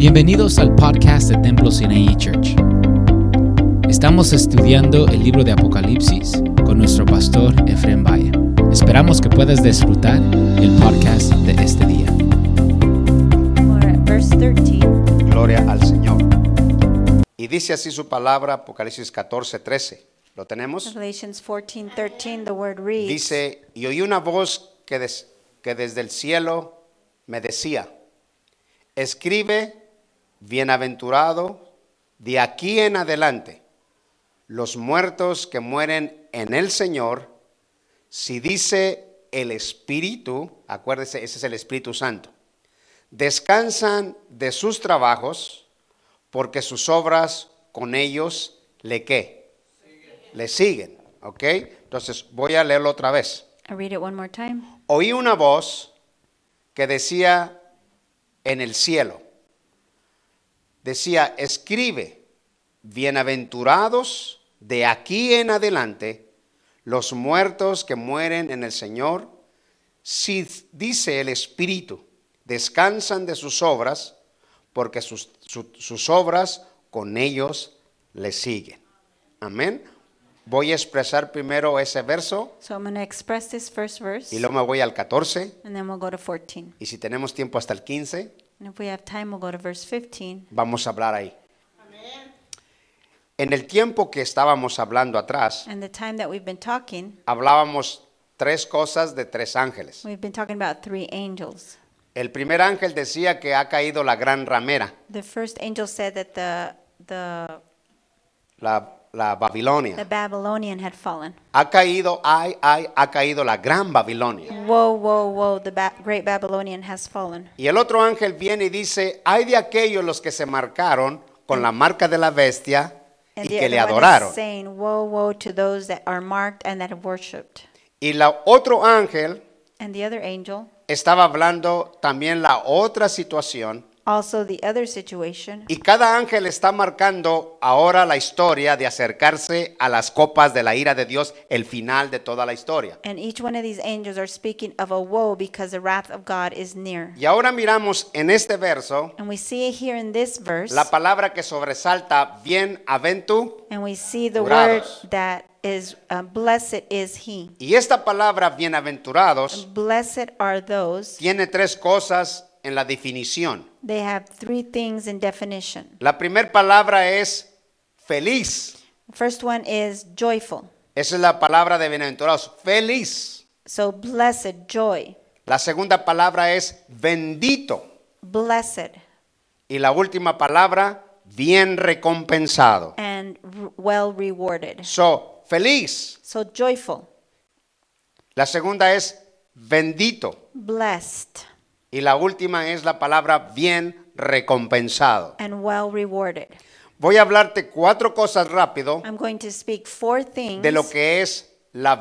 Bienvenidos al podcast de Templo Sinai Church. Estamos estudiando el libro de Apocalipsis con nuestro pastor Efraín Valle. Esperamos que puedas disfrutar el podcast de este día. Verse 13. Gloria al Señor. Y dice así su palabra, Apocalipsis 14, 13. ¿Lo tenemos? Revelations 14, 13, the word reads, Dice, y oí una voz que, des- que desde el cielo me decía, escribe, bienaventurado, de aquí en adelante, los muertos que mueren en el Señor, si dice el Espíritu, acuérdese, ese es el Espíritu Santo, descansan de sus trabajos, porque sus obras con ellos le qué? Le siguen, ¿ok? Entonces voy a leerlo otra vez. Read it one more time. Oí una voz que decía en el cielo, decía, escribe, bienaventurados de aquí en adelante los muertos que mueren en el Señor, si dice el Espíritu, descansan de sus obras, porque sus, su- sus obras con ellos le siguen. Amén. Voy a expresar primero ese verso So I'm going to express this first verse, y luego me voy al 14 and then we'll go to 14. y si tenemos tiempo hasta el 15, And if we have time, we'll go to verse 15. vamos a hablar ahí. En el tiempo que estábamos hablando atrás, And the time that we've been talking, hablábamos tres cosas de tres ángeles. we've been talking about three angels. El primer ángel decía que ha caído la gran ramera, The first angel said that the the la, la the Babilonia. Babylonian had fallen. Ha caído, ay, ay, ha caído la gran Babilonia. Whoa, whoa, whoa! The ba- great Babylonian has fallen. Y el otro ángel viene y dice, hay de aquellos los que se marcaron con la marca de la bestia y que the le adoraron. saying, "Woe, woe to those that are marked and that have worshipped." Y la otro ángel And the other angel, estaba hablando también la otra situación also the other situation, y cada ángel está marcando ahora la historia de acercarse a las copas de la ira de Dios, el final de toda la historia. and each one of these angels are speaking of a woe because the wrath of God is near. Y ahora miramos en este verso And we see here in this verse, la palabra que sobresalta bienaventurado. and we see the word Durados. that is uh, blessed is he. Y esta palabra bienaventurados Blessed are those. tiene tres cosas en la definición. They have three things in definition. La primera palabra es feliz. First one is joyful. Esa es la palabra de bienaventurados, feliz. So blessed, joy, La segunda palabra es bendito. blessed, Y la última palabra, bien recompensado. and well rewarded. So, feliz. So joyful, La segunda es bendito. blessed, Y la última es la palabra bien recompensado. and well rewarded. Voy a hablarte cuatro cosas rápido I'm going to speak four things de lo que es la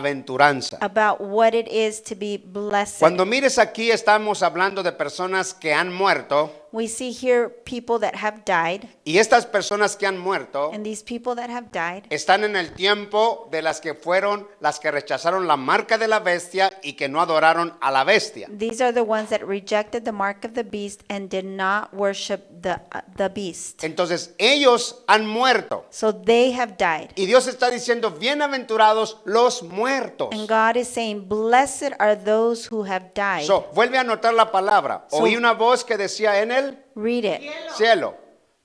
bienaventuranza. about what it is to be blessed. Cuando mires aquí estamos hablando de personas que han muerto we see here people that have died, y estas personas que han muerto and these people that have died están en el tiempo de las que fueron las que rechazaron la marca de la bestia y que no adoraron a la bestia. These are the ones that rejected the mark of the beast and did not worship the, uh, the beast. Entonces ellos han muerto So they have died. y Dios está diciendo bienaventurados los muertos. And God is saying, Blessed are those who have died. So, vuelve a anotar la palabra. So- Oí una voz que decía en el Read it. cielo.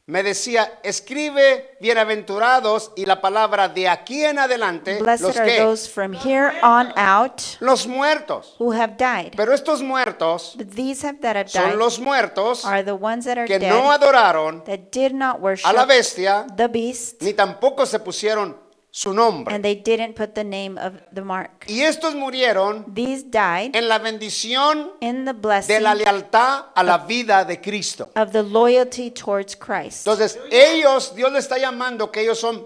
Me decía, escribe bienaventurados y la palabra de aquí en adelante, Blessed los are que, those from here on out los muertos. who have died. Pero estos muertos But these have, that have died son los muertos are the ones that are que dead no adoraron that did not worship a la bestia, the beast ni tampoco se pusieron su nombre. and they didn't put the name of the mark. Y estos murieron These died en la bendición in the de blessing la lealtad a la vida de Cristo. of the loyalty towards Christ. Entonces, ellos, Dios le está llamando que ellos son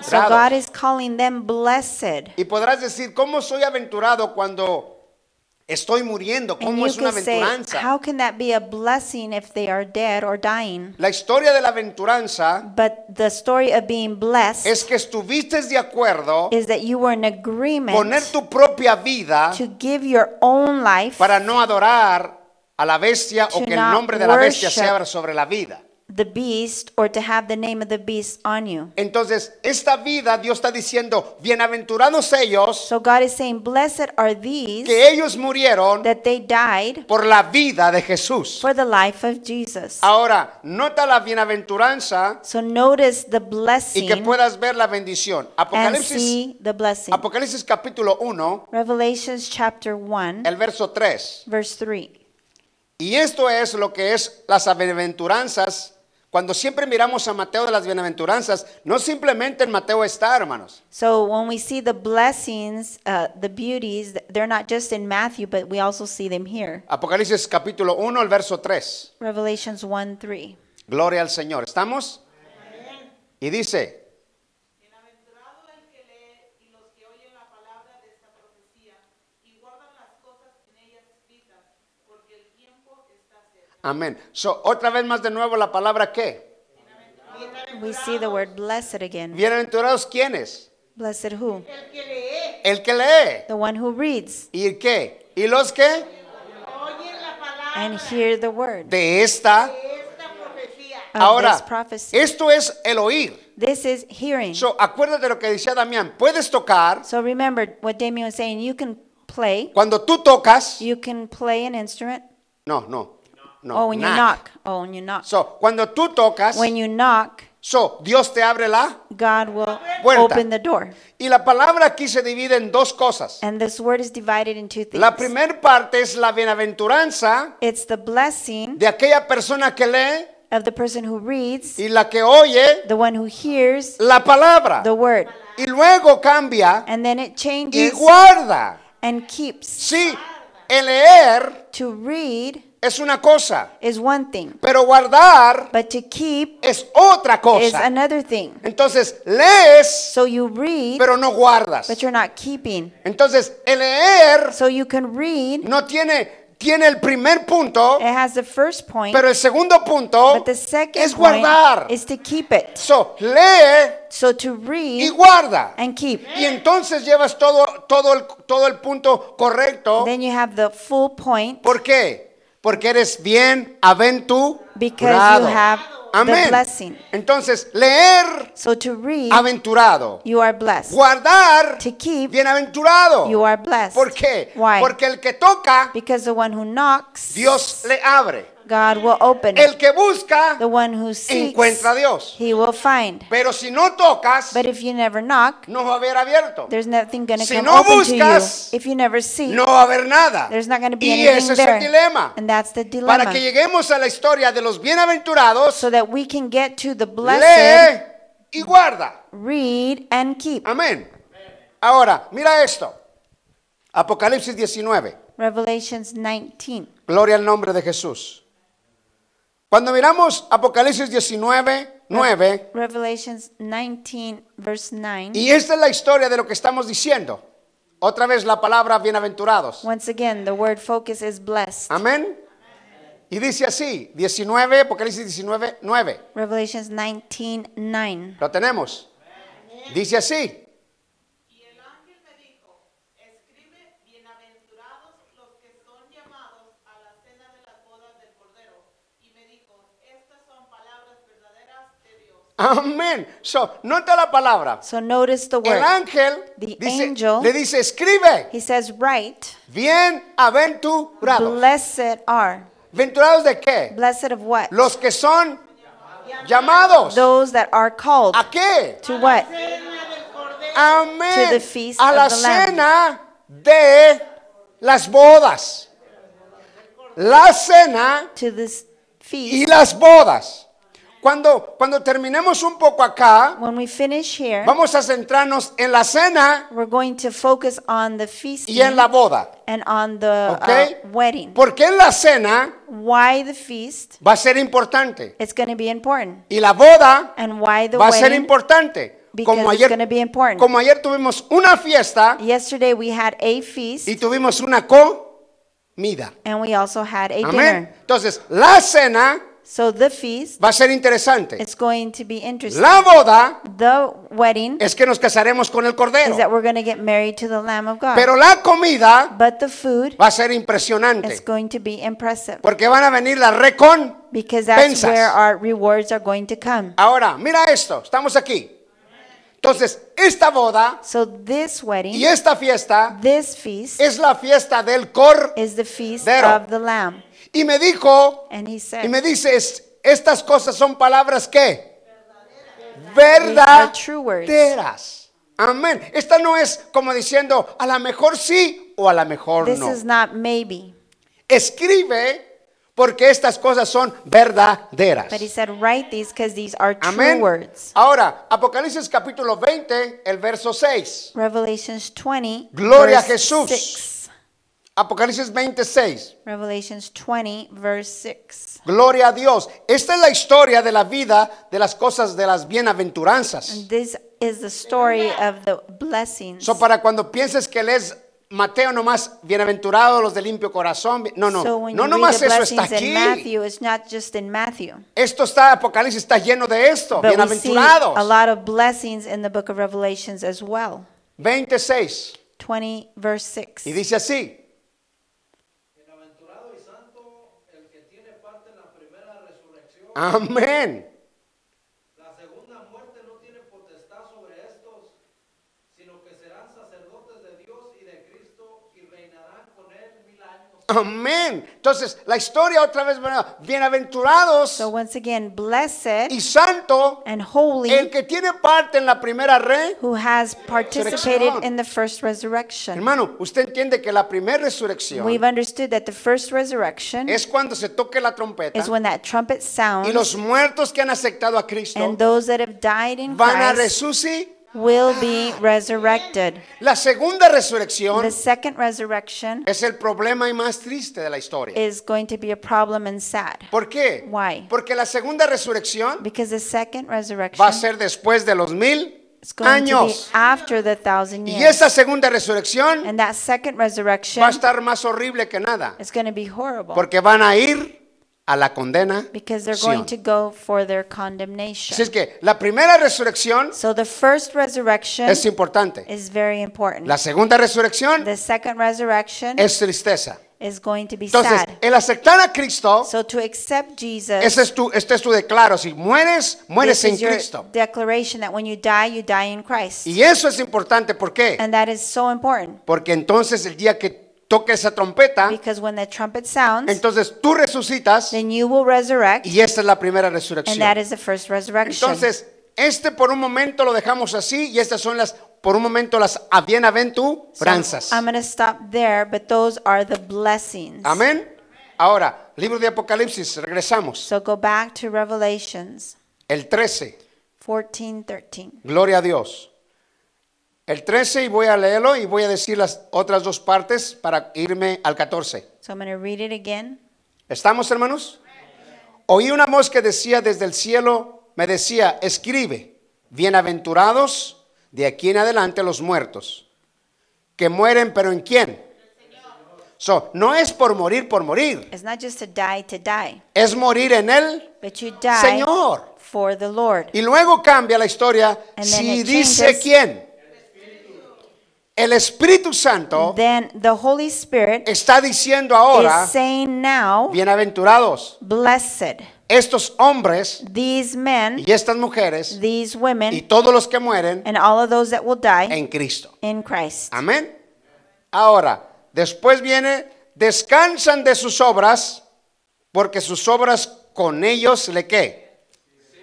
So God is calling them blessed. Y podrás decir, ¿cómo soy aventurado cuando estoy muriendo? ¿Cómo es una could say, aventuranza? how can that be a blessing if they are dead or dying? La historia de la aventuranza But the story of being blessed es que estuviste de acuerdo is that you were in agreement poner tu propia vida to give your own life para no adorar a la bestia o que el nombre de la bestia sea sobre la vida. The beast or to have the name of the beast on you. Entonces, esta vida Dios está diciendo, bienaventurados ellos So God is saying, Blessed are these que ellos murieron that they died por la vida de Jesús. for the life of Jesus. Ahora, nota la bienaventuranza So notice the y blessing que puedas ver la bendición. and Apocalipsis, see the blessing. Apocalipsis capítulo 1, Revelations chapter 1, el verso 3. verse 3. Y esto es lo que es las bienaventuranzas. Cuando siempre miramos a Mateo de las bienaventuranzas, no simplemente en Mateo está, hermanos. So when we see the blessings, uh, the beauties, they're not just in Matthew, but we also see them here. Apocalipsis capítulo 1, el verso 3. Revelations 1 3. Gloria al Señor. ¿Estamos? Y dice, Bienaventurado el que lee y los que oyen la palabra de esta profecía y guardan las cosas en ellas escritas, porque el tiempo está cerca. Amén. So, otra vez más de nuevo la palabra qué? We see the word blessed again. Bienaventurados quiénes? Blessed who? El que lee, El que lee. The one who reads ¿Y el qué? ¿Y los que? oyen la palabra and hear the word De esta. de esta profecía. of Ahora, esto es el oír. This is hearing. So, acuérdate lo que decía Damián. Puedes tocar. So remember what Damien was saying. You can play. Cuando tú tocas. You can play an instrument. No, no. No. oh, when you knock. Oh, when you knock. So, cuando tú tocas. when you knock, So, Dios te abre la. God will Puerta. open the door. Y la palabra aquí se divide en dos cosas. And this word is divided in two things. La primera parte es la bienaventuranza it's the blessing de aquella persona que lee of the person who reads, y la que oye the one who hears la palabra. the word. Y luego cambia And then it y changes guarda. and keeps. Sí, el leer To read es una cosa, is one thing, pero guardar but to keep es otra is cosa. another thing. Entonces, lees, So you read, pero no guardas. but you're not keeping. Entonces, el leer So you can read, no tiene, tiene el primer punto, it has the first point, pero el segundo punto but the second es guardar. is to keep it. So, lee So to y read guarda. and keep. Y entonces llevas todo, todo, el, todo el punto correcto. Then you have the full point ¿Por qué? Porque eres bien because aventurado. you have Amén. Entonces, leer, So to read, aventurado. you are blessed. Guardar, To keep, bienaventurado. you are blessed. ¿Por qué? Why? Porque el que toca, Because the one who knocks, Dios le abre. God will open. El que busca, The one who seeks, encuentra a Dios. he will find. Pero si no tocas, But if you never knock, no va a haber abierto. there's nothing going to Si come no open buscas, to you. If you never seek, No va a haber nada. there's not going to be Y anything ese es there. el dilema. And that's the Para dilemma. que lleguemos a la historia de los bienaventurados, so that we can get to the blessed, lee y guarda. read and keep. Amén. Ahora, mira esto. Apocalipsis 19. Revelations 19. Gloria al nombre de Jesús. Cuando miramos Apocalipsis 19, 9, Revelations 19, verse 9. y esta es la historia de lo que estamos diciendo. Otra vez la palabra bienaventurados. Once again, the word focus is blessed. Amén. Y dice así, 19, Apocalipsis 19, 9. Revelations 19, 9. Lo tenemos. Dice así. Y el ángel me dijo, escribe, bienaventurados los que son llamados a la cena de las bodas del Cordero. Y me dijo, estas son palabras verdaderas de Dios. Amén. So, nota la palabra. So notice the El word. ángel The dice- angel- le dice, escribe, He says, Right, bienaventurados. blessed are. ¿Venturados de qué? Blessed of what? Los que son llamados. Those that are called. ¿A qué? To what? Amén. To the feast A of la Lamb. cena de las bodas. La cena To this y feast. las bodas. Cuando, cuando terminemos un poco acá, When we finish here, vamos a centrarnos en la cena we're going to focus on the y feasting en la boda. and on the uh, wedding. Porque en la cena Why the feast? va a ser importante. It's going to be important. Y la boda And why the va a ser wedding? importante. Because Como it's ayer, going to be important. como ayer tuvimos una fiesta Yesterday we had a feast y tuvimos una comida. and we also had a Amén. dinner. Entonces, la cena So the feast, va a ser interesante. it's going to be interesting. La boda The wedding es que nos casaremos con el is that Cordero. we're going to get married to the Lamb of God. Pero la comida But the food va a ser impresionante. going to be impressive Porque van a venir las recon. because that's where our rewards are going to come. Ahora, mira esto, estamos aquí. Entonces, esta boda So this y wedding, esta fiesta this feast es la fiesta del cor. is the feast Cordero. of the Lamb. Y me dijo, he y said, me dices, estas cosas son palabras que words. verdaderas. Amén. Esta no es como diciendo, a lo mejor sí o a lo mejor This no. is not maybe. Escribe porque estas cosas son verdaderas. But he said, write these because these are true Amén. words. Ahora, Apocalipsis capítulo 20, el verso 6. Revelations 20, Gloria a verse Jesús. 6. Apocalipsis 26. Revelations 20, verse 6. Gloria a Dios. Esta es la historia de la vida de las cosas de las bienaventuranzas. And this is the story of the blessings. So para cuando pienses que lees Mateo nomás, bienaventurados los de limpio corazón. No, no, so no nomás eso está aquí. Matthew, it's not just in Matthew. Esto está, Apocalipsis está lleno de esto. But bienaventurados. a lot of blessings in the book of Revelations as well. 26. 20, verse 6. Y dice así. Bienaventurado y santo el que tiene parte en la primera resurrección. Amén. La segunda muerte no tiene potestad sobre estos, sino que serán sacerdotes de Dios y de Cristo y reinarán con él mil años. Amén. Entonces, la historia otra vez, bienaventurados So once again, blessed y santo and holy el que tiene parte en la primera who has participated in the first resurrection. Hermano, usted entiende que la primera resurrección We've understood that the first resurrection es cuando se toque la trompeta is when that trumpet y los sounds muertos que han aceptado a Cristo and those that have died in van a Christ resucitar. Will be resurrected. La segunda resurrección The second resurrection es el problema y más triste de la historia. is going to be a problem and sad ¿Por qué? Why? Porque la segunda resurrección because the second va a resurrection ser después de los mil is going to be años. after the thousand Y years. esa segunda resurrección And that second va a resurrection estar más horrible que nada. is going to be horrible Porque van a ir a la condena. because they're going to go for their condemnation. Así es que la primera resurrección So the first resurrection es importante. is very important. La segunda resurrección The second resurrection es tristeza. is going to be Entonces, sad. el aceptar a Cristo, So to accept Jesus, ese es tu, este es tu declaro. Si mueres, mueres this en is your Cristo. declaration that when you die, you die in Christ. Y eso es importante. ¿Por qué? And that is so important Porque entonces el día que toque esa trompeta, because when the trumpet sounds, entonces tú resucitas then you will resurrect, y esta es la primera and resurrección. that is the first resurrection. Entonces, este por un momento lo dejamos así y estas son las, por un momento las So bienaventuranzas. I'm going to stop there, but those are the blessings. Amén. Ahora, libro de Apocalipsis, regresamos. So go back to Revelations El 13, 14, 13. gloria a Dios. El 13 y voy a leerlo y voy a decir las otras dos partes para irme al 14. So I'm going to read it again. ¿Estamos, hermanos? Oí una voz que decía desde el cielo, me decía, escribe, bienaventurados de aquí en adelante los muertos, que mueren, pero ¿en quién? So, no es por morir, por morir, It's not just to die to die, es morir en él. Señor. for the Lord. Y luego cambia la historia And si dice quién. El Espíritu Santo Then the Holy Spirit está diciendo ahora, is saying now, bienaventurados, blessed, estos hombres these men, y estas mujeres these y women, todos los que mueren and all of those that will die en Cristo. in Christ. Amén. Ahora, después viene, descansan de sus obras, porque sus obras con ellos le qué?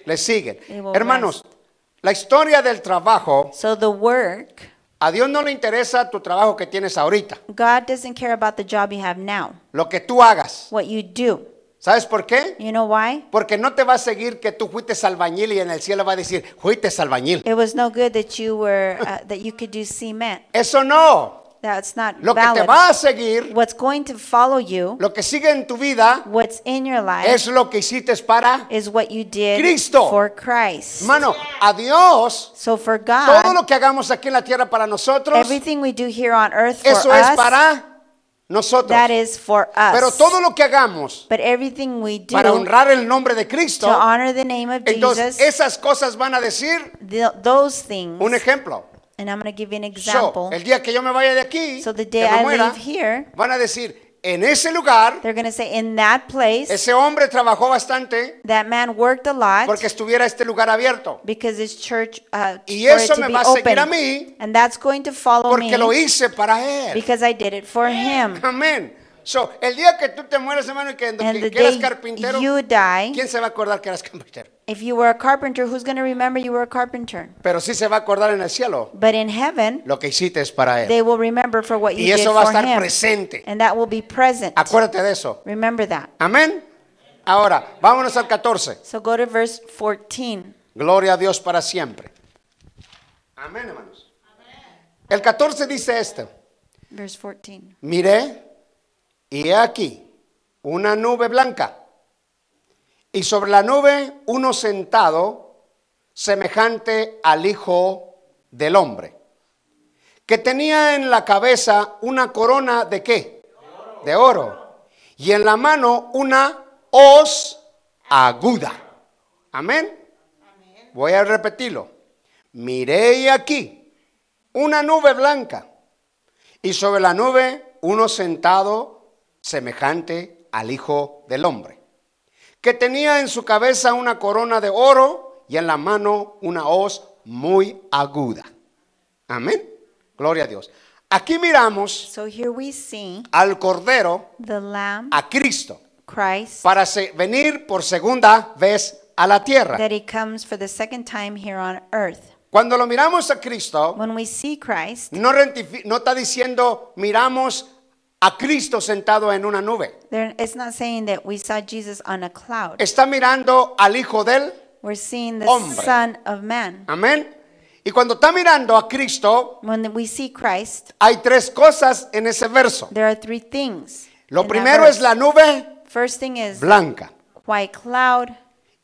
Le siguen. Hermanos, la historia del trabajo, So the work, a Dios no le interesa tu trabajo que tienes ahorita, God doesn't care about the job you have now, lo que tú hagas. what you do. ¿Sabes por qué? You know why? Porque no te va a seguir que tú fuiste albañil y en el cielo va a decir, fuiste albañil. It was no good that you were uh, that you could do cement. Eso no. That's not Lo que te valid. va a seguir, What's going to follow you, lo que sigue en tu vida, what's in your life, es lo que hiciste para is what you did Cristo. for Christ. Hermano, a Dios, So for todo God, lo que hagamos aquí en la tierra para nosotros, everything we do here on earth for eso es us para nosotros. That is for us. Pero todo lo que hagamos but everything we do para honrar el nombre de to Cristo, honor the name of entonces Jesus, esas cosas van a decir th- those things. un ejemplo. And I'm going to give you an So, example. el día que yo me vaya de aquí, So the que day me I muera, leave here, van a decir, en ese lugar, they're going to say, in that place, ese hombre trabajó bastante that man worked a lot porque estuviera este lugar abierto. because his church uh, Y for it eso to me be va a seguir open. a mí and that's going to follow Porque lo me hice para él. because I did it for him. Amén. So, el día que tú te mueras, hermano, y que, And que- the eras carpintero, you die, ¿quién se va a acordar que eras carpintero? If you were a carpenter, who's going to remember you were a carpenter? Pero sí se va a acordar en el cielo. But in heaven, Lo que hiciste es para él. they will remember for what you Y did eso va a for estar him. presente. And that will be present. Acuérdate de eso. Remember that. Amén. Ahora, vámonos al 14. So go to verse 14. Gloria a Dios para siempre. Amén, hermanos. El 14 dice esto. Verse 14. Miré y he aquí una nube blanca y sobre la nube uno sentado semejante al Hijo del Hombre, que tenía en la cabeza una corona de qué? De oro. Y en la mano una hoz aguda. Amén. Voy a repetirlo. Miré aquí una nube blanca y sobre la nube uno sentado semejante al Hijo del Hombre, que tenía en su cabeza una corona de oro y en la mano una hoz muy aguda. Amén. Gloria a Dios. Aquí miramos So here we see al Cordero, the Lamb, a Cristo, Christ, para se- venir por segunda vez a la tierra. that he comes for the second time here on earth. Cuando lo miramos a Cristo, When we see Christ, no, no está diciendo miramos a Cristo sentado en una nube. there, it's not saying that we saw Jesus on a cloud. Está mirando al Hijo del We're seeing the Hombre. Son of Man. Amén. Y cuando está mirando a Cristo, When we see Christ, hay tres cosas en ese verso. there are three things. Lo in that primero verse. es la nube First thing is blanca. white cloud,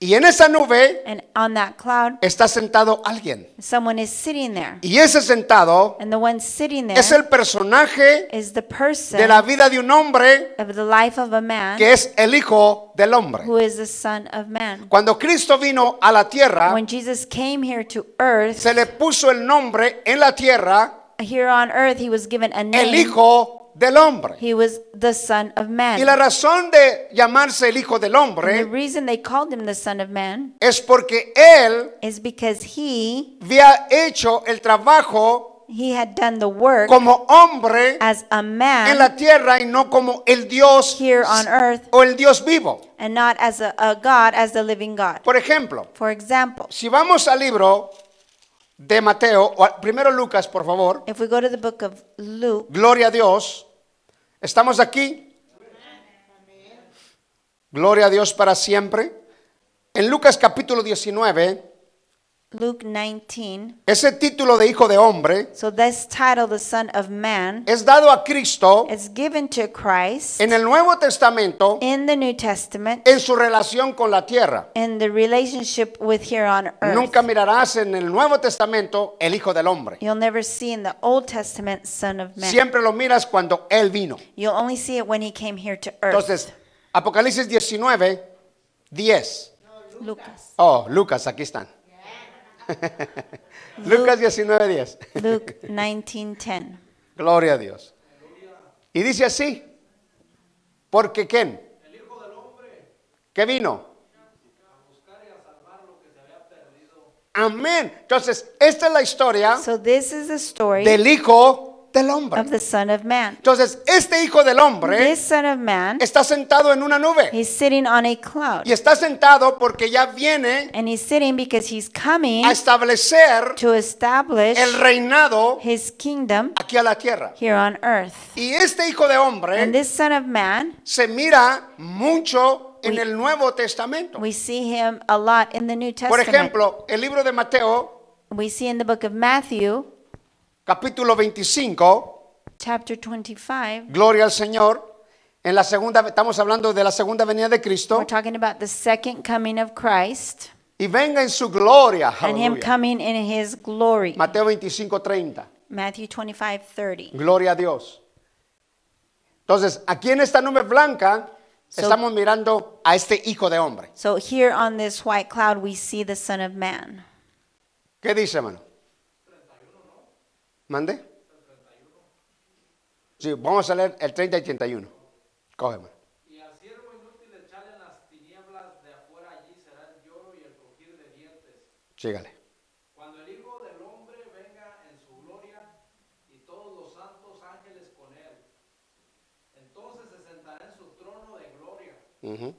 Y en esa nube and on that cloud, está sentado alguien. someone is sitting there. Y ese sentado And the one sitting there es el personaje is the person de la vida de un hombre of the life of a man que es el Hijo del Hombre. who is the Son of Man. Cuando Cristo vino a la tierra, When Jesus came here to earth, se le puso el nombre en la tierra, here on earth, he was given a el name. Hijo del Hombre. He was the Son of Man. Y la razón de llamarse el Hijo del And the Hombre reason they called him the Son of Man es porque Él is because he había hecho el trabajo he had done the work como hombre as a en man la tierra y no como el Dios here on earth o el Dios vivo. and not as a, a God, as the living God. Por ejemplo, For example, si vamos al libro de Mateo, o primero Lucas, por favor, if we go to the book of Luke, gloria a Dios, estamos aquí. Gloria a Dios para siempre. En Lucas capítulo 19, Luke 19, ese título de hijo de hombre so this title, the Son of Man, es dado a Cristo is given to Christ en el Nuevo Testamento in the New Testament en su relación con la tierra. in the relationship with here on earth. Nunca mirarás en el Nuevo Testamento el Hijo del Hombre. You'll never see in the Old Testament Son of Man. Siempre lo miras cuando Él vino. You'll only see it when he came here to earth. Entonces, Apocalipsis 19, 10. Lucas. Oh, Lucas, aquí están. Lucas 19, 10. Luke 19:10. Gloria a Dios. Y dice así, porque ¿quién? ¿Qué vino? Amén. Entonces, esta es la historia So this is the story del Hijo del Hombre. of the Son of Man. Entonces, este Hijo del Hombre This Son of Man, está sentado en una nube. he's sitting on a cloud. Y está sentado porque ya viene And he's sitting because he's coming a establecer to establish el reinado his kingdom aquí a la tierra. here on earth. Y este Hijo de And Hombre this Son of Man, se mira mucho en We- el Nuevo Testamento. we see him a lot in the New Por Testament. ejemplo, el libro de Mateo, We see in the book of Matthew, capítulo 25, chapter 25, gloria al Señor. En la segunda, estamos hablando de la segunda venida de Cristo. we're talking about the second coming of Christ Y venga en su gloria. and him coming in his glory. Mateo 25, 30. Matthew 25, 30. Gloria a Dios. Entonces, aquí en esta nube blanca So- estamos mirando a este hijo de hombre. So here on this white cloud, we see the Son of Man. ¿Qué dice, hermano? ¿Mande? Sí, vamos a leer el 30 y 31. Coge, hermano. Y al siervo inútil echarle en las tinieblas de afuera allí será el lloro y el crujir de dientes. Sígale. Cuando el Hijo del Hombre venga en su gloria y todos los santos ángeles con él, entonces se sentará en su trono de gloria Ujú.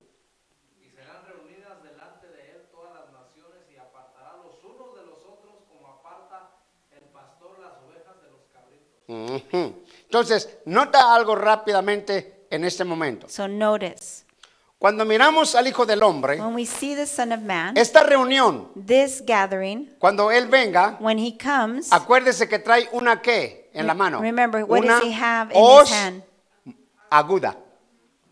y serán reunidas delante de él todas las naciones y apartará los unos de los otros como aparta el pastor las ovejas de los cabritos. Ujú. Entonces, nota algo rápidamente en este momento. So notice, Cuando miramos al Hijo del Hombre, when we see the Son of Man, esta reunión, this gathering, cuando Él venga, when he comes, acuérdese que trae una qué en la mano. remember, what una does he have in hoz his hand? aguda.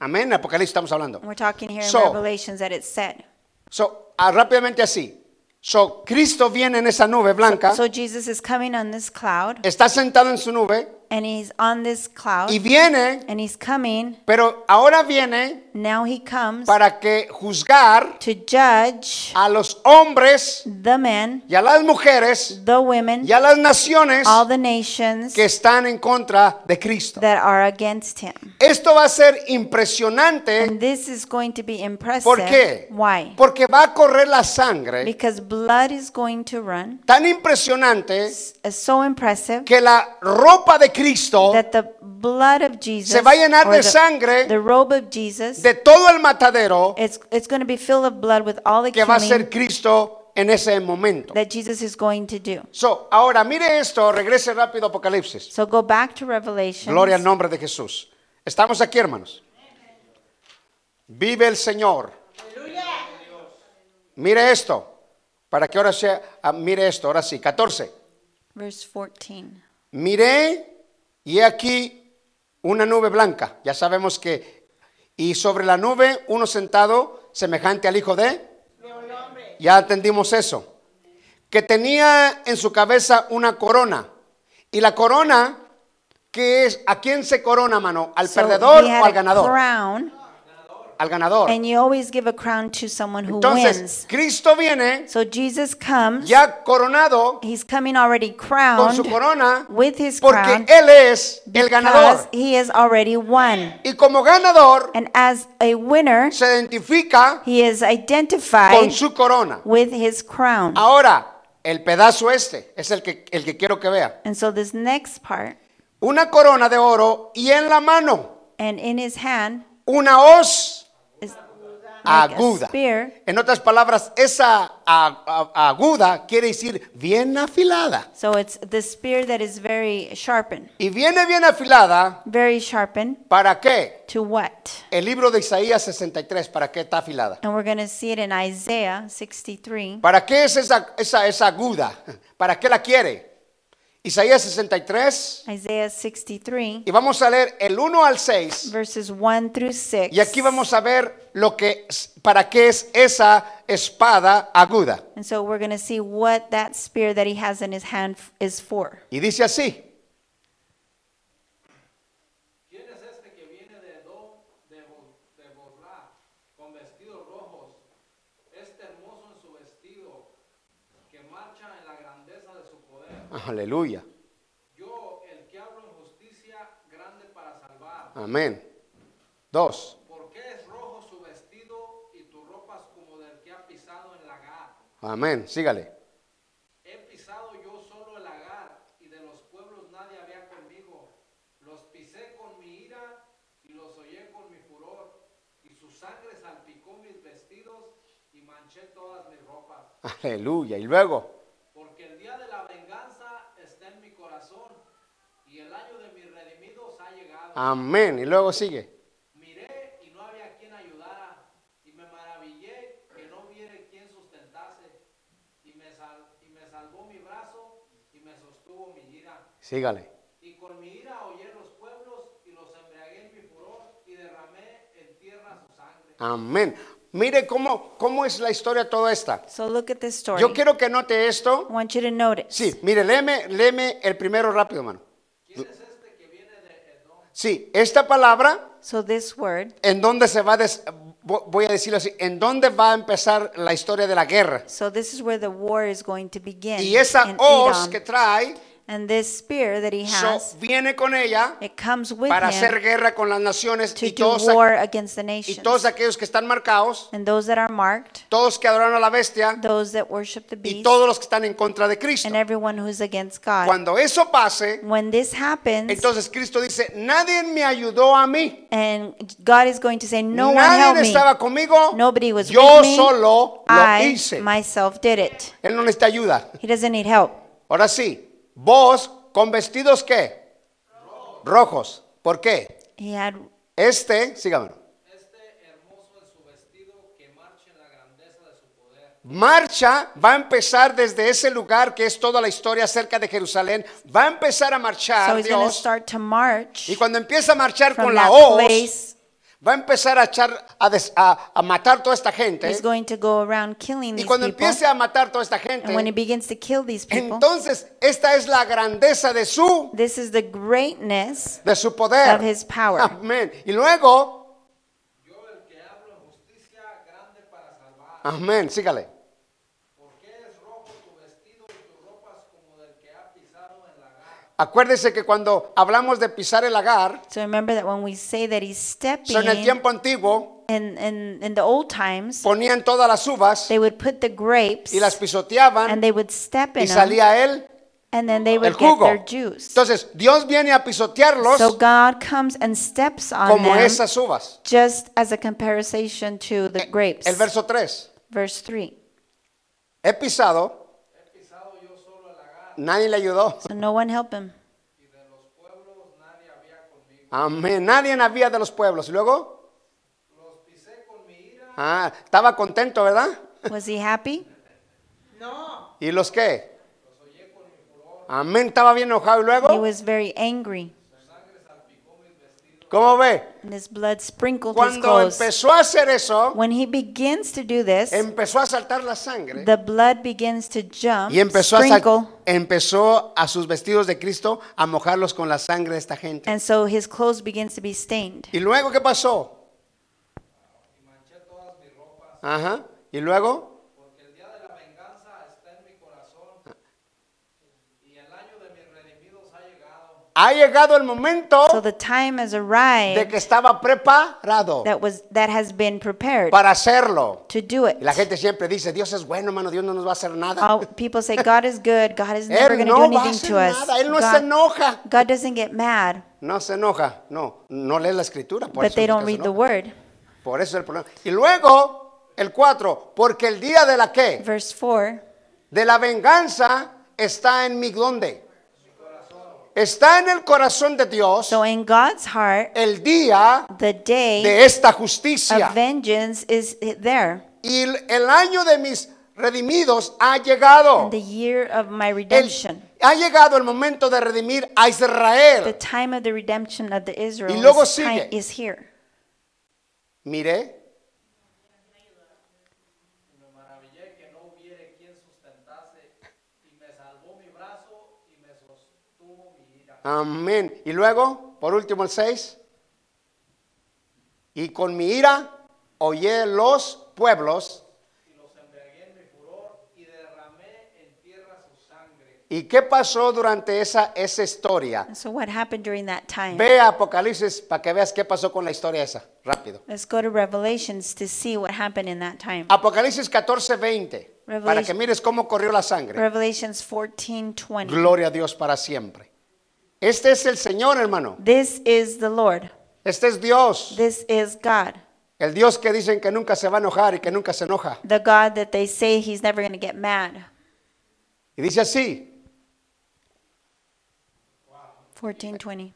Amén, Apocalipsis estamos hablando. We're talking here in So- Revelations that it said. So, ah, rápidamente así. So, Cristo viene en esa nube blanca, So Jesus is coming on this cloud, está sentado en su nube and he's on this cloud, y viene, and he's coming. pero ahora viene Now he comes para que juzgar to judge a los hombres the men, y a las mujeres the women, y a las naciones all the nations que están en contra de Cristo. that are against him. Esto va a ser impresionante. And this is going to be impressive. ¿Por qué? Why? Porque va a correr la sangre Because blood is going to run. tan impresionante so impressive que la ropa de Cristo that the blood of Jesus, se va a llenar de the, sangre the robe of Jesus, de todo el matadero it's, it's going to be filled of blood with all the que va a ser Cristo en ese momento. that Jesus is going to do. So, ahora mire esto, regrese rápido a Apocalipsis. So go back to Revelation. Gloria al nombre de Jesús. Estamos aquí, hermanos. Vive el Señor. Mire esto, para que ahora sea, ah, mire esto, ahora sí, 14. Verse 14. Miré y he aquí una nube blanca. Ya sabemos que, y sobre la nube uno sentado semejante al Hijo de... Ya entendimos eso. Que tenía en su cabeza una corona. Y la corona, que es? ¿A quién se corona, mano? ¿Al So perdedor o al ganador? crown, Al ganador. and you always give a crown to someone who Entonces, wins. Cristo viene So Jesus comes, ya coronado he's coming already con su crowned corona with his porque crown Él es el because ganador. he is already won. Y como ganador And as a winner, se identifica he is con identified su corona. with his crown. Ahora, el pedazo este es el que, el que quiero que vea. And so this next part, Una corona de oro y en la mano and in his hand una hoz aguda. spear. En otras palabras, esa a- a- aguda quiere decir bien afilada. So it's the spear that is very sharpened. Y viene bien afilada, Very sharpened ¿para qué? to what? El libro de Isaías 63, ¿para qué está afilada? And we're going to see it in Isaiah 63. ¿Para qué es esa, esa, esa aguda? ¿Para qué la quiere? Isaías 63, Isaiah 63, y vamos a leer el 1 al 6. verses 1 through 6. Y aquí vamos a ver lo que, para qué es esa espada aguda. And so we're going to see what that spear that he has in his hand is for. Y dice así, ¿Quién es este que viene de Edom, de, Bo- de Bosra, con vestidos rojos? Este hermoso en su vestido, que marcha en la grandeza de su poder. Aleluya, Yo, el que hablo en justicia, grande para salvar. amén. Dos, ¿Por qué es rojo su vestido y tus ropas como del que ha pisado en lagar? amén, sígale. He pisado yo solo el lagar y de los pueblos nadie había conmigo. Los pisé con mi ira y los hollé con mi furor. Y su sangre salpicó mis vestidos y manché todas mis ropas. Aleluya. Y luego, Porque el día de la venganza está en mi corazón y el año de mis redimidos ha llegado. Amén. Y luego sigue. Miré y no había quien ayudara, y me maravillé que no viere quien sustentase, y me, sal- y me salvó mi brazo y me sostuvo mi ira. Sígale. Y con mi ira hollé los pueblos y los embriagué en mi furor y derramé en tierra su sangre. Amén. Mire cómo, cómo es la historia toda esta. So look at this story. Yo quiero que note esto. I want you to notice. Sí, mire, léeme, léeme el primero rápido, hermano. ¿Quién es este que viene de Edom? Sí, esta palabra, So this word, en dónde se va a, des- vo- voy a decirlo así, en dónde va a empezar la historia de la guerra. so this is where the war is going to begin. Y esa in Edom. que trae, And this spear that he so, has, viene con ella it comes with para hacer him guerra con las naciones to y do todos, war against the y nations. todos aquellos que están marcados, And those that are marked, todos que adoran a la bestia those that worship the y beast, todos los que están en contra de Cristo. and everyone who's against God. Cuando eso pase, When this happens, entonces Cristo dice, nadie me ayudó a mí. and God is going to say, No one Nadie me. estaba conmigo. Nobody was Yo with me. solo lo I hice. myself did it. Él no necesita ayuda. He doesn't need help. Ahora sí, vos con vestidos qué? Rojos. ¿Por qué? Este, sígame. Este hermoso en su vestido que marche en la grandeza de su poder. Marcha va a empezar desde ese lugar que es toda la historia acerca de Jerusalén. Va a empezar a so marchar he's going to Dios. start to march Y cuando empieza a marchar con la hoz, place. Va a empezar a, echar, a, des- a- a matar toda esta gente. He's going to go around killing Y cuando people. empiece a matar toda esta gente, And when he begins to kill these people, entonces esta es la grandeza de su, this is the greatness de su poder. of his power. Amén. Y luego, Yo el que hablo en justicia grande para salvar. amén, sígale. ¿Por qué es rojo tu vestido y tus ropas como del que ha pisado en la gar? Acuérdese que cuando hablamos de pisar el lagar, So remember that when we say that he's stepping so en el tiempo antiguo in, in, in the old times, ponían todas las uvas they would put the grapes y las pisoteaban and they would step y in them, salía él and then they el would get jugo. their juice. Entonces Dios viene a pisotearlos So God comes and steps on como them esas uvas. just as a comparison to the grapes. El verso 3. Verse 3. He pisado, He pisado yo solo el lagar nadie le ayudó. So no one helped him. y de los pueblos nadie había conmigo. Amén. Nadie había de los pueblos. Y luego, Los pisé con mi ira ah, estaba contento, ¿verdad? Was he happy? No. ¿Y los qué? Amén. Estaba bien enojado. Y He luego, was very angry. ¿Cómo ve? And his blood sprinkled his Cuando clothes. empezó a hacer eso, When he begins to do this, empezó a saltar la sangre the blood begins to jump, y empezó a, sprinkle, empezó a sus vestidos de Cristo a mojarlos con la sangre de esta gente. and so his clothes begins to be stained. ¿Y luego qué pasó? y manché todas mis ropas. Ajá. ¿Y luego? Porque el día de la venganza está en mi corazón y el año de mis redimidos ha llegado. Ha llegado el momento So the time has de arrived que estaba preparado that was that has been prepared para hacerlo. to do it. La gente siempre dice, Dios es bueno, hermano, Dios no nos va a hacer nada. All people say God is good. God is never going to do no a anything to us. nada, Él no se God, enoja. God doesn't get mad, No se enoja, no, no lee la escritura. Por but eso they que don't se read the word. Por eso es el problema. Y luego, el 4, porque el día de la qué? Verse 4 De la venganza está en mi donde. Está en el corazón de Dios So in God's heart, el día the day de esta justicia. of vengeance is there. Y el, año de mis redimidos ha llegado. The year of my El- redemption. ha llegado el momento de redimir a The Israel. time of the redemption of the Israel Y luego sigue. is here. Mire, Y me maravillé que no hubiere quien sustentase y me salvó mi brazo y me sostuvo mi ira. Amén. Y luego, por último, el 6. Y con mi ira oye los pueblos. Y los embriagué en mi furor y derramé en tierra su sangre. ¿Y qué pasó durante esa, esa historia? And so what happened during that time? Ve a Apocalipsis para que veas qué pasó con la historia esa. Rápido. Let's go to Revelations to see what happened in that time. Apocalipsis 14, 20. Para Revelation- que mires cómo corrió la sangre. Revelations 14, 20. Gloria a Dios para siempre. Este es el Señor, hermano. This is the Lord. Este es Dios. This is God. El Dios que dicen que nunca se va a enojar y que nunca se enoja. The God that they say he's never going to get mad. Y dice así. 14, 20. Y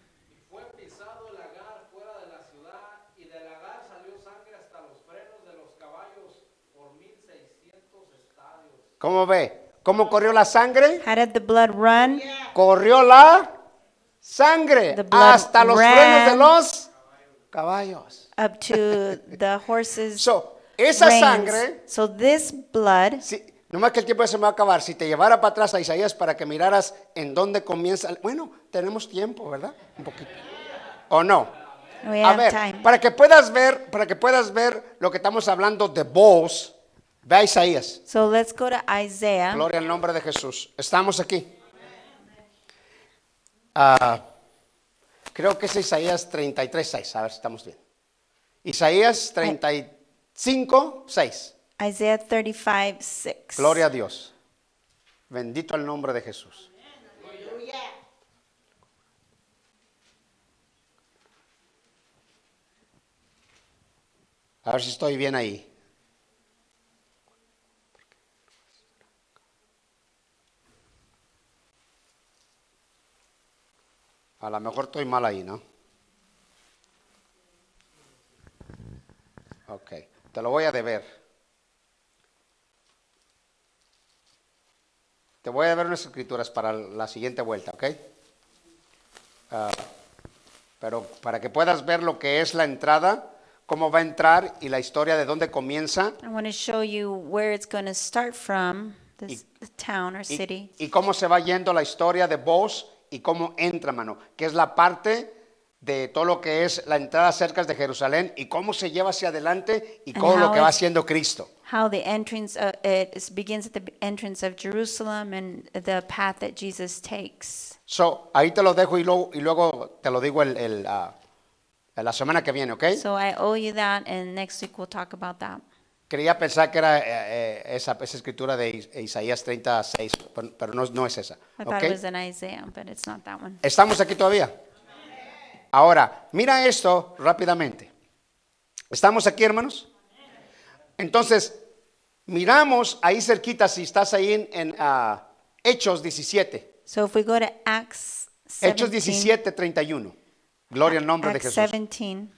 fue pisado el lagar fuera de la ciudad y del lagar salió sangre hasta los frenos de los caballos por mil seiscientos estadios. ¿Cómo ve? ¿Cómo corrió la sangre? How did the blood run? Corrió la sangre hasta los frenos de los caballos. Up to the horses' So, esa reins. sangre, So this blood, si, nomás que el tiempo se me va a acabar, si te llevara para atrás a Isaías para que miraras en dónde comienza, bueno, tenemos tiempo, ¿verdad? Un poquito. ¿O no? We A have ver, time. para que puedas ver, para que puedas ver lo que estamos hablando de voz, ve a Isaías. So let's go to Isaiah. Gloria al nombre de Jesús. Estamos aquí. Ah, creo que es Isaías 33, 6. A ver si estamos bien. Isaías 35, 6. Isaiah 35, 6. Gloria a Dios. Bendito el nombre de Jesús. A ver si estoy bien ahí. A lo mejor estoy mal ahí, ¿no? Ok, te lo voy a deber. Te voy a ver unas escrituras para la siguiente vuelta, ¿ok? Ah, pero para que puedas ver lo que es la entrada, cómo va a entrar y la historia de dónde comienza I want to show you where it's going to start from, this Y- town or city. y cómo se va yendo la historia de vos y cómo entra, mano, que es la parte de todo lo que es la entrada cerca de Jerusalén y cómo se lleva hacia adelante y todo lo que va haciendo Cristo. How the entrance, uh, it begins at the entrance of Jerusalem and the path that Jesus takes. So, ahí te lo dejo y luego, y luego te lo digo el, el, ah, la semana que viene, ¿ok? So I owe you that, and next week we'll talk about that. Quería pensar que era eh, eh, esa, esa escritura de Is- Isaías 36, pero, pero no, no es esa. I thought ¿ok? it was in Isaiah. ¿Estamos aquí todavía? Ahora, mira esto rápidamente. ¿Estamos aquí, hermanos? Entonces, miramos ahí cerquita, si estás ahí en, en, ah, Hechos 17. So if we go to Acts Hechos 17, 17, 31. Gloria al nombre de Jesús. 17,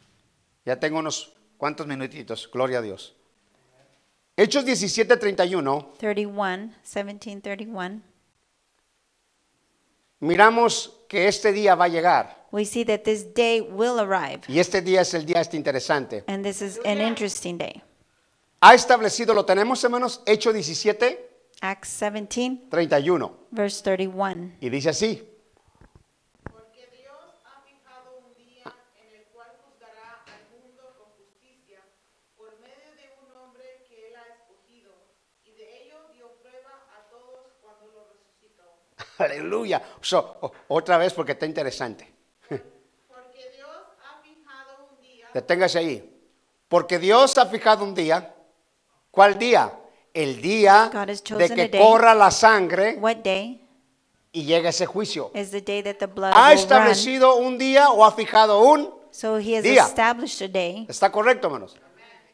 Ya tengo unos cuantos minutitos. Gloria a Dios. Hechos 17, 31. 31, 17, 31, Miramos que este día va a llegar. we see that this day will arrive, Y este día es el día este interesante. and this is an interesting day. Ha establecido, lo tenemos hermanos, Hechos 17, Acts 17, 31. verse 31. Y dice así. Porque Dios ha fijado un día en el cual juzgará al mundo con justicia por medio de un hombre que él ha escogido, y de ello dio prueba a todos cuando lo resucitó. Aleluya. So, o- otra vez porque está interesante. Porque Dios ha fijado un día Deténgase ahí. Porque Dios ha fijado un día. ¿Cuál día? El día God has de que day. corra la sangre What day y llegue ese juicio. is the day that the blood ¿Ha will run? establecido un día o ha fijado un? So he has día. established a day, ¿Está correcto, hermanos?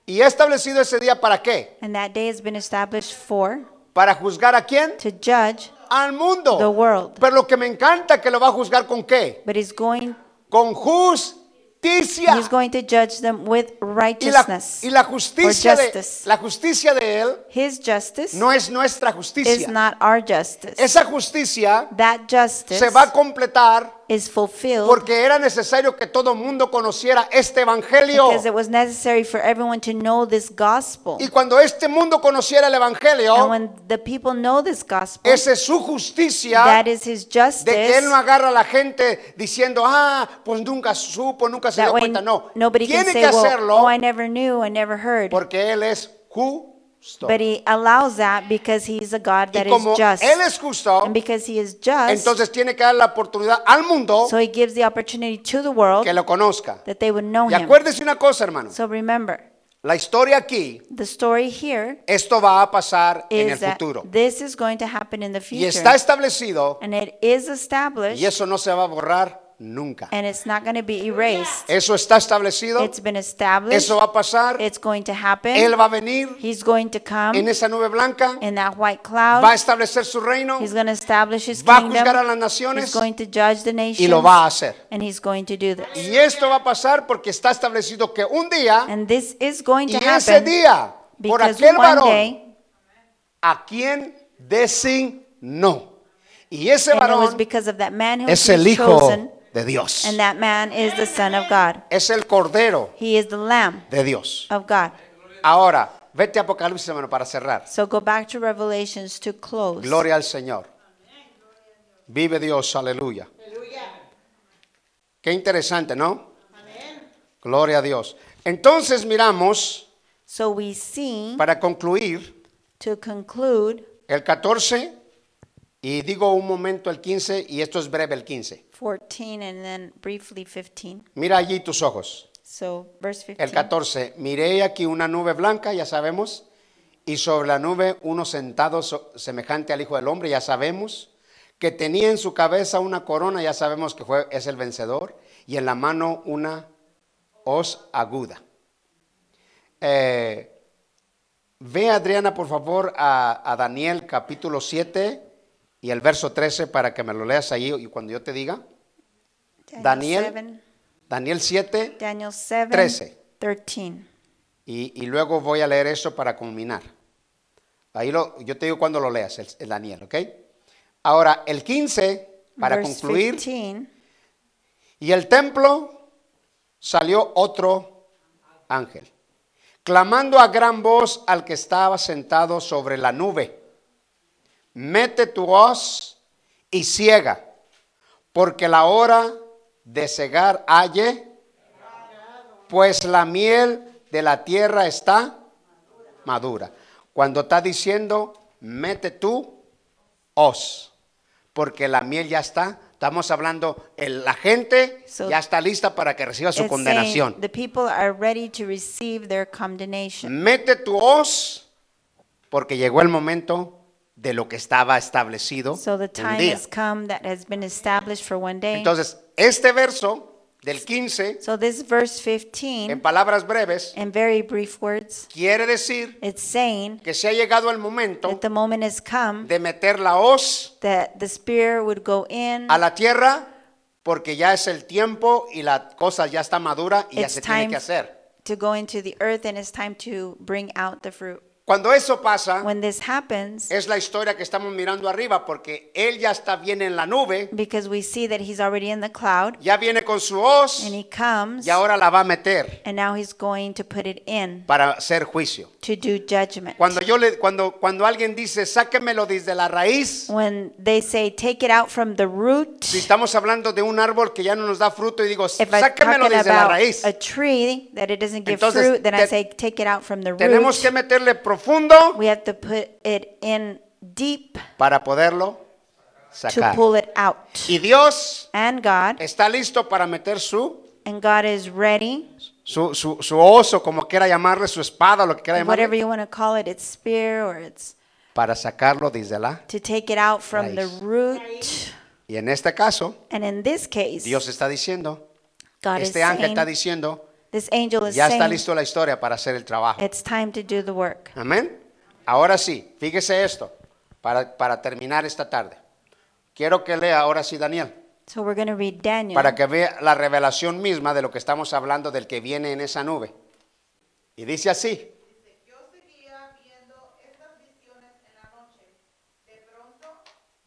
¿Y ha establecido ese día para qué? and that day has been established for ¿Para juzgar a quién? to judge, Al mundo. The world. Pero lo que me encanta que lo va a juzgar con qué? but he's going Con justicia. he's going to judge them with Y la, righteousness. y la justicia de la justicia de él His justice no es nuestra is justicia. not our justice. Esa justicia That justice se va a completar is fulfilled porque era necesario que todo mundo conociera este evangelio. because it was necessary for everyone to know this gospel. Y cuando este mundo conociera el And evangelio, when the people know this gospel, esa es su justicia that is his de que justice. él no agarra a la gente diciendo, ah, pues nunca supo, nunca se That dio way cuenta. No, nobody can tiene say, que well, hacerlo oh, I never knew, I never heard. porque él es justo. But he allows that because he's a God that Y is como just. él es justo, And because he is just, entonces tiene que dar la oportunidad al mundo so he gives the opportunity to the world que lo conozca. that they would know Y him. acuérdese una cosa, hermano. So remember, La historia aquí, the story here esto va a pasar en el is futuro. this is going to happen in the Y está future. establecido And it is y established eso no se va a borrar nunca. and it's not going to be erased. Eso está establecido, It's been established. eso va a pasar, It's going to happen. Él va a venir He's going to come en esa nube blanca, in that white va a cloud. establecer su reino He's going to establish his Va a juzgar a las kingdom. naciones He's going to judge the y nations. lo va a hacer. And he's going to do this. Y esto va a pasar porque está establecido que un día, And this is going y to ese happen día, por aquel one varón day, a quien designó. Y ese varón es el Hijo de Dios. and that man is the Son of God. Es el Cordero He is the Lamb de Dios. of God. Ahora, vete a Apocalipsis, hermano, para cerrar. So go back to Revelations to close. Gloria al Señor. Vive Dios, aleluya. Qué interesante, ¿no? Gloria a Dios. Entonces miramos, So we see, para concluir, to conclude, el 14, y digo un momento el 15, y esto es breve el 15. 14 and then briefly 15. Mira allí tus ojos. So verse 15. El 14, miré aquí una nube blanca, ya sabemos, y sobre la nube uno sentado so- semejante al Hijo del Hombre, ya sabemos, que tenía en su cabeza una corona, ya sabemos que fue, es el vencedor, y en la mano una hoz aguda. Eh, ve Adriana, por favor, a, a Daniel capítulo 7 y el verso 13 para que me lo leas ahí y cuando yo te diga. Daniel. 7, Daniel 7 Daniel 7, 13. 13. Y, y luego voy a leer eso para culminar. Ahí lo, yo te digo cuando lo leas, el, el Daniel, ¿ok? Ahora, el 15, para verse concluir, 15, y el templo salió otro ángel, clamando a gran voz al que estaba sentado sobre la nube, mete tu hoz y ciega, porque la hora de cegar halle, pues la miel de la tierra está madura. Cuando está diciendo, mete tu hoz, porque la miel ya está. Estamos hablando, el- la gente So- ya está lista para que reciba su condenación. the people are ready to receive their condemnation. Mete tu hoz, porque llegó el momento de lo que estaba establecido So the en un time día. has come that has been established for one day. Entonces, este verso del 15, So this verse en 15, palabras breves, in very brief words, quiere decir it's saying que se ha llegado el momento that the moment has come de meter la hoz that the spear would go in. a la tierra, porque ya es el tiempo y la cosa ya está madura y ya It's se tiene time que hacer. to go into the earth and it's time to bring out the fruit. Cuando eso pasa, When this happens, es la historia que estamos mirando arriba, porque él ya está bien en la nube, because we see that he's already in the cloud ya viene con su hoz and he comes y ahora la va a meter and now he's going to put it in para hacer juicio. to do judgment. Cuando yo le, cuando, cuando alguien dice, sáquemelo desde la raíz, When they say take it out from the root, si estamos hablando de un árbol que ya no nos da fruto y digo, sáquemelo desde la raíz, a tree that it doesn't give Entonces, fruit, then I te- say take it out from the tenemos que root. meterle profundo We have to put it in deep para poderlo to sacar. pull it out. Y Dios And God, está listo para meter su, and God is ready, su, su, su oso, como quiera llamarle, su espada, lo que quiera whatever llamarle, you want to call it, it's spear or it's para sacarlo desde la. to take it out from the Raíz. root. Y en este caso, And in this case, Dios está diciendo, God is este ángel saying, está diciendo, this angel is ya está saying, listo la historia para hacer el trabajo. it's time to do the work. Amén. Ahora sí, fíjese esto, para, para terminar esta tarde. Quiero que lea ahora sí Daniel, So we're going to read Daniel. para que vea la revelación misma de lo que estamos hablando del que viene en esa nube. Y dice así, Dice, yo seguía viendo estas visiones en la noche. De pronto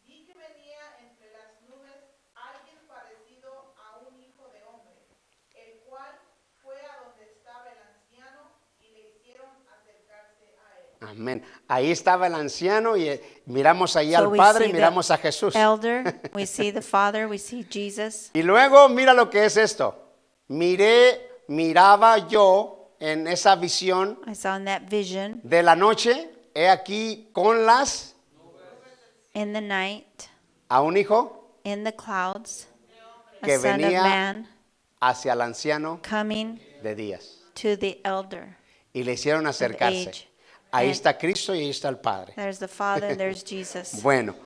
vi que venía entre las nubes alguien parecido a un hijo de hombre, el cual fue a donde estaba el anciano y le hicieron acercarse a él. Amén. Ahí estaba el anciano y eh, miramos ahí So al Padre y miramos a Jesús. Elder, we see the Father, we see Jesus. Y luego mira lo que es esto. Miré, miraba yo en esa visión I saw in that vision de la noche, he aquí con las in the night, a un hijo in the clouds, Que venía man hacia el anciano coming de días to the elder. y le hicieron acercarse. Ahí And- está Cristo y ahí está el Padre. There's the Father, there's Jesus. Bueno,